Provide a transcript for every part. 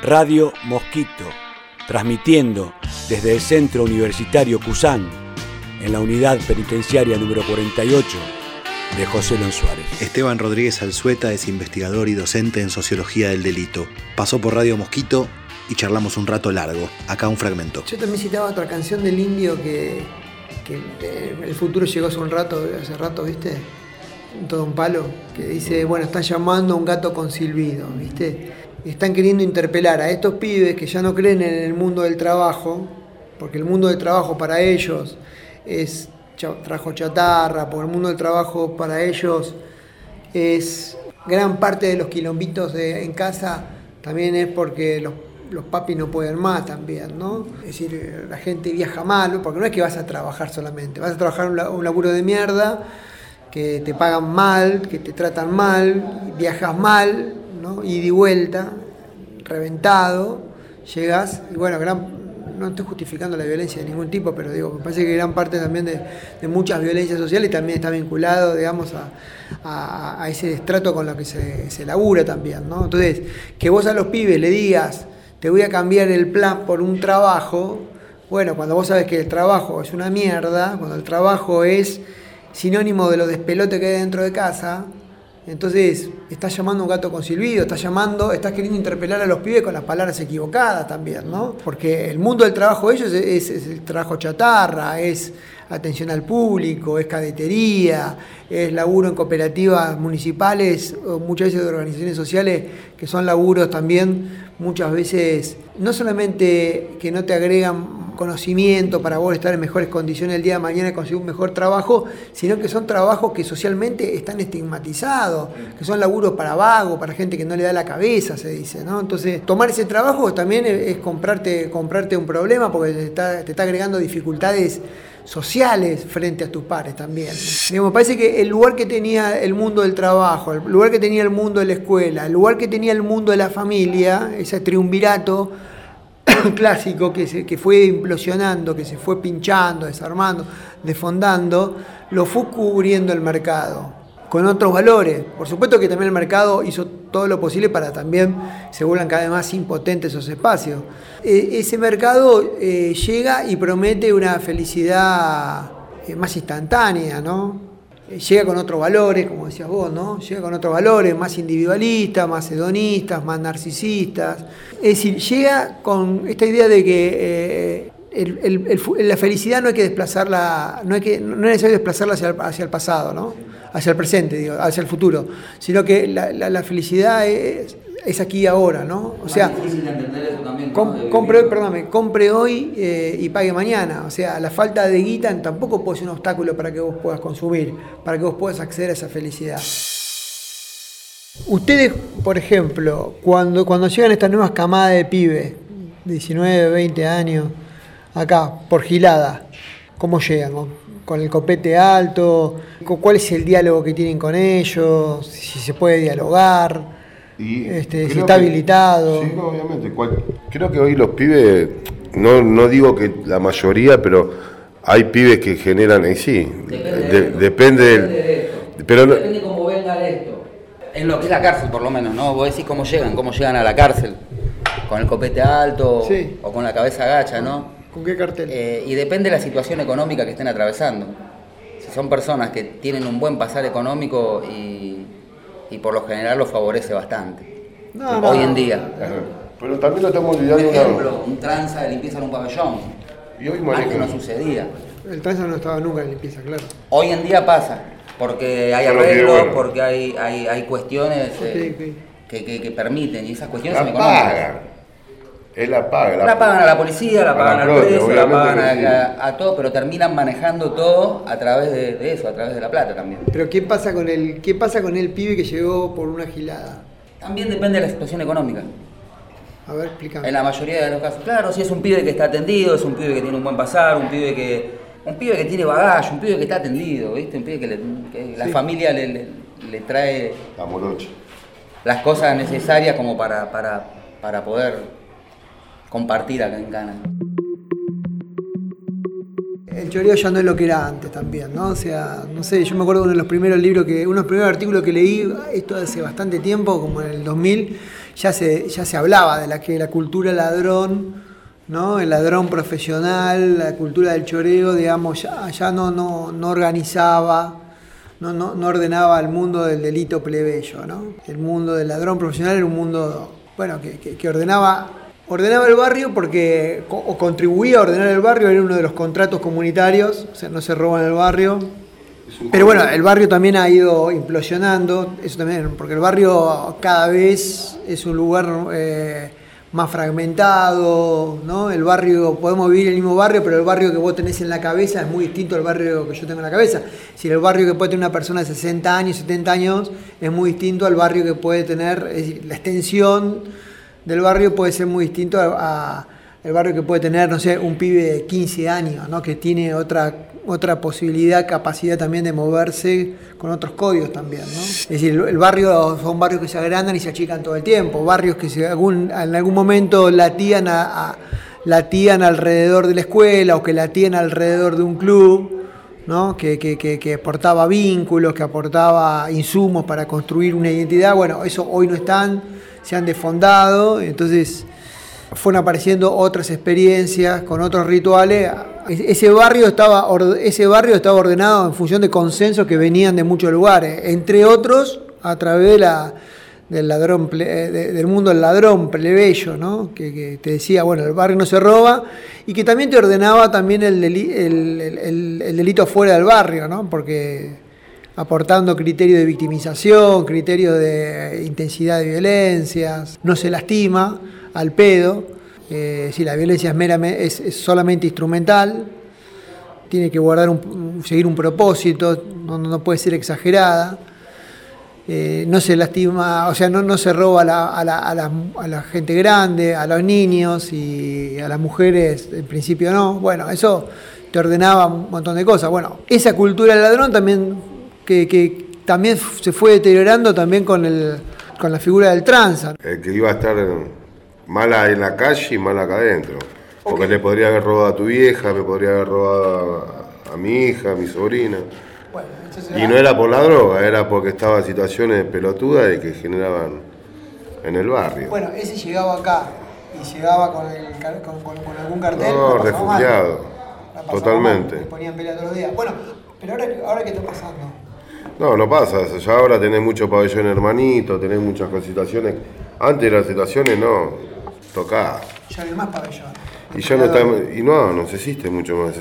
Radio Mosquito, transmitiendo desde el Centro Universitario Cusán, en la unidad penitenciaria número 48 de José Lon Suárez. Esteban Rodríguez Alzueta es investigador y docente en Sociología del Delito. Pasó por Radio Mosquito y charlamos un rato largo. Acá un fragmento. Yo también citaba otra canción del indio que, que eh, el futuro llegó hace un rato, hace rato, ¿viste? Todo un palo, que dice, bueno, están llamando a un gato con silbido, ¿viste? Están queriendo interpelar a estos pibes que ya no creen en el mundo del trabajo, porque el mundo del trabajo para ellos es trabajo chatarra, porque el mundo del trabajo para ellos es gran parte de los quilombitos de, en casa también es porque los los papis no pueden más también, ¿no? Es decir, la gente viaja mal, porque no es que vas a trabajar solamente, vas a trabajar un laburo de mierda, que te pagan mal, que te tratan mal, viajas mal, Y de vuelta, reventado, llegas, y bueno, gran, no estoy justificando la violencia de ningún tipo, pero digo, me parece que gran parte también de, muchas violencias sociales también está vinculado, digamos, a, ese estrato con lo que se, se labura también, ¿no? Entonces, que vos a los pibes le digas, te voy a cambiar el plan por un trabajo, bueno, cuando vos sabes que el trabajo es una mierda, cuando el trabajo es sinónimo de lo despelote que hay dentro de casa, entonces estás llamando un gato con silbido, estás llamando, estás queriendo interpelar a los pibes con las palabras equivocadas también, ¿no? Porque el mundo del trabajo de ellos es, es el trabajo chatarra, es atención al público, es cadetería, es laburo en cooperativas municipales o muchas veces de organizaciones sociales que son laburos también muchas veces no solamente que no te agregan conocimiento para vos estar en mejores condiciones el día de mañana y conseguir un mejor trabajo, sino que son trabajos que socialmente están estigmatizados, que son laburos para vagos, para gente que no le da la cabeza, se dice, ¿no? Entonces, tomar ese trabajo también es comprarte, comprarte un problema porque te está, te está agregando dificultades sociales frente a tus pares también. me parece que el lugar que tenía el mundo del trabajo, el lugar que tenía el mundo de la escuela, el lugar que tenía el mundo de la familia, ese triunvirato clásico que, se, que fue implosionando, que se fue pinchando, desarmando, desfondando, lo fue cubriendo el mercado con otros valores. Por supuesto que también el mercado hizo todo lo posible para también se vuelvan cada vez más impotentes esos espacios. E, ese mercado eh, llega y promete una felicidad eh, más instantánea, ¿no? Eh, llega con otros valores, como decías vos, ¿no? Llega con otros valores, más individualistas, más hedonistas, más narcisistas. Es decir, llega con esta idea de que la felicidad no hay que desplazarla, no, hay que, es necesario desplazarla hacia hacia el pasado, ¿no? hacia el presente, digo, hacia el futuro, sino que la, felicidad es, aquí y ahora, ¿no? O sea, compre perdóname, compre hoy eh, y pague mañana. O sea, la falta de guita tampoco puede ser un obstáculo para que vos puedas consumir, para que vos puedas acceder a esa felicidad. Ustedes, por ejemplo, cuando, cuando llegan estas nuevas camadas de pibes, 19, 20 años, acá, por gilada, ¿cómo llegan? con el copete alto, cuál es el diálogo que tienen con ellos, si se puede dialogar, este, si está habilitado. Sí, obviamente. creo que hoy los pibes, no, no digo que la mayoría, pero hay pibes que generan, y sí, depende, de, pero depende cómo venga esto. En lo que es la cárcel, por lo menos, ¿no? Vos decís cómo llegan, cómo llegan a la cárcel, con el copete alto o con la cabeza agacha, ¿no? ¿Con qué cartel? Eh, y depende de la situación económica que estén atravesando. Si son personas que tienen un buen pasar económico y, por lo general lo favorece bastante. hoy en día. Pero también lo estamos olvidando. Por ejemplo, un tranza de limpieza en un pabellón. Y hoy Antes no sucedía. El tranza no estaba nunca en limpieza, claro. Hoy en día pasa, porque hay arreglos, porque hay, hay, cuestiones eh, Que, permiten, y esas cuestiones son económicas. Él la paga. La, pagan a la policía, la pagan al preso, la pagan a, todo, pero terminan manejando todo a través de, eso, a través de la plata también. Pero ¿qué pasa con el, qué pasa con el pibe que llegó por una gilada? También depende de la situación económica. A ver, explícame. En la mayoría de los casos. Claro, si es un pibe que está atendido, es un pibe que tiene un buen pasar, un pibe que, un pibe que tiene bagaje, un pibe que está atendido, ¿viste? Un pibe que, la familia le, trae las cosas necesarias como para, para, para poder compartir acá en Cana. El choreo ya no es lo que era antes también, ¿no? O sea, no sé, yo me acuerdo uno de los primeros libros que, uno de los primeros artículos que leí, esto hace bastante tiempo, como en el 2000, ya se, ya se hablaba de la que la cultura ladrón, ¿no? el ladrón profesional, la cultura del choreo, digamos, ya, no, no, no organizaba, no, no, ordenaba el mundo del delito plebeyo. ¿no? El mundo del ladrón profesional era un mundo bueno, que, que ordenaba ordenaba el barrio porque o contribuía a ordenar el barrio, era uno de los contratos comunitarios, o sea, no se roba en el barrio. Pero bueno, el barrio también ha ido implosionando, eso también, porque el barrio cada vez es un lugar eh, más fragmentado, ¿no? El barrio, podemos vivir en el mismo barrio, pero el barrio que vos tenés en la cabeza es muy distinto al barrio que yo tengo en la cabeza. Si el barrio que puede tener una persona de 60 años, 70 años, es muy distinto al barrio que puede tener, es decir, la extensión del barrio puede ser muy distinto a, el barrio que puede tener, no sé, un pibe de 15 años, ¿no? que tiene otra, otra posibilidad, capacidad también de moverse con otros códigos también. ¿no? Es decir, el barrio son barrios que se agrandan y se achican todo el tiempo, barrios que se, algún, en algún momento latían, a, latían alrededor de la escuela o que latían alrededor de un club. ¿no? Que, que, que, que aportaba vínculos, que aportaba insumos para construir una identidad. Bueno, eso hoy no están, se han desfondado, entonces fueron apareciendo otras experiencias con otros rituales. Ese barrio estaba, ese barrio estaba ordenado en función de consensos que venían de muchos lugares, entre otros a través de la, del, ladrón, del mundo del ladrón plebeyo, ¿no? que, que, te decía, bueno, el barrio no se roba, y que también te ordenaba también el, deli, el, el, el delito fuera del barrio, ¿no? porque aportando criterios de victimización, criterios de intensidad de violencias, no se lastima al pedo, eh, si la violencia es, meramente, solamente instrumental, tiene que guardar un, seguir un propósito, no, no puede ser exagerada, eh, no se lastima, o sea, no, se roba a la gente grande, a los niños y a las mujeres, en principio no, bueno, eso te ordenaba un montón de cosas. Bueno, esa cultura del ladrón también, que, que también se fue deteriorando también con, el, con la figura del tranza. El que iba a estar mala en la calle y mala acá adentro. Porque okay. le podría haber robado a tu vieja, me podría haber robado a, a mi hija, a mi sobrina. Bueno, y no era por la droga, era porque estaba en situaciones pelotudas y que generaban en el barrio. Bueno, ese llegaba acá y llegaba con, el, con, con, con algún cartel. No, refugiado. Totalmente. Mal, ponían pelea todos los días. Bueno, pero ahora, ahora qué está pasando. No, no pasa. Ya ahora tenés mucho pabellón hermanito, tenés muchas situaciones. Antes de las situaciones no, tocaba. Ya no más pabellón. Y ya no está, y no, no se existe mucho más.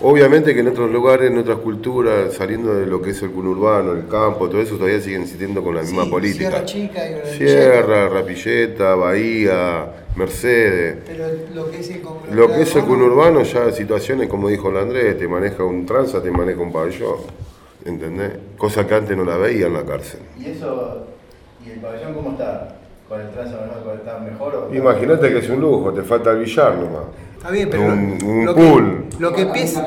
Obviamente que en otros lugares, en otras culturas, saliendo de lo que es el conurbano, el campo, todo eso todavía siguen insistiendo con la misma política. Sierra Chica y Sierra, Rapilleta, Bahía, Mercedes. Pero lo que es el conurbano. Lo que es el conurbano ya situaciones, como dijo el Andrés, te maneja un tranza, te maneja un pabellón. ¿Entendés? Cosa que antes no la veía en la cárcel. ¿Y eso? ¿Y el pabellón cómo está? con el tranza normal está mejor o Imagínate que es un lujo, te falta el billar nomás. Está bien, pero un, un lo, pool. Que, lo que piensa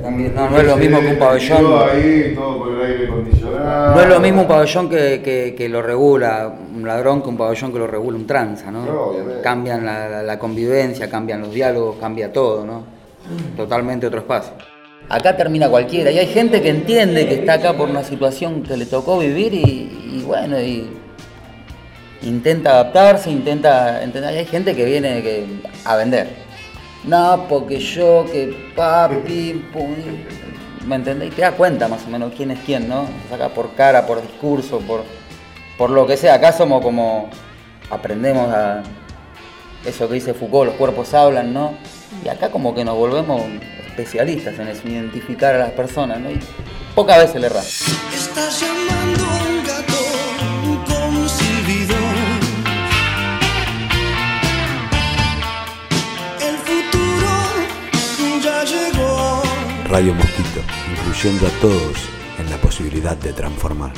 también. No, no es lo mismo que un pabellón. Todo ahí, todo con el aire acondicionado. No es lo mismo un pabellón que, que, que, lo regula un ladrón que un pabellón que lo regula un tranza, ¿no? no obviamente. Cambian la, la, la convivencia, cambian los diálogos, cambia todo, ¿no? Totalmente otro espacio. Acá termina cualquiera y hay gente que entiende que está acá por una situación que le tocó vivir y, y bueno, y intenta adaptarse, intenta entender. Hay gente que viene que, a vender. No, porque yo, que papi, ¿me entendés? Y te das cuenta más o menos quién es quién, ¿no? Saca por cara, por discurso, por, por lo que sea. Acá somos como, aprendemos a eso que dice Foucault, los cuerpos hablan, ¿no? Y acá como que nos volvemos especialistas en eso, identificar a las personas, ¿no? Y pocas veces le erramos. Estás llamando a un gato con silbido. El futuro ya llegó. Radio Mosquito, incluyendo a todos en la posibilidad de transformar.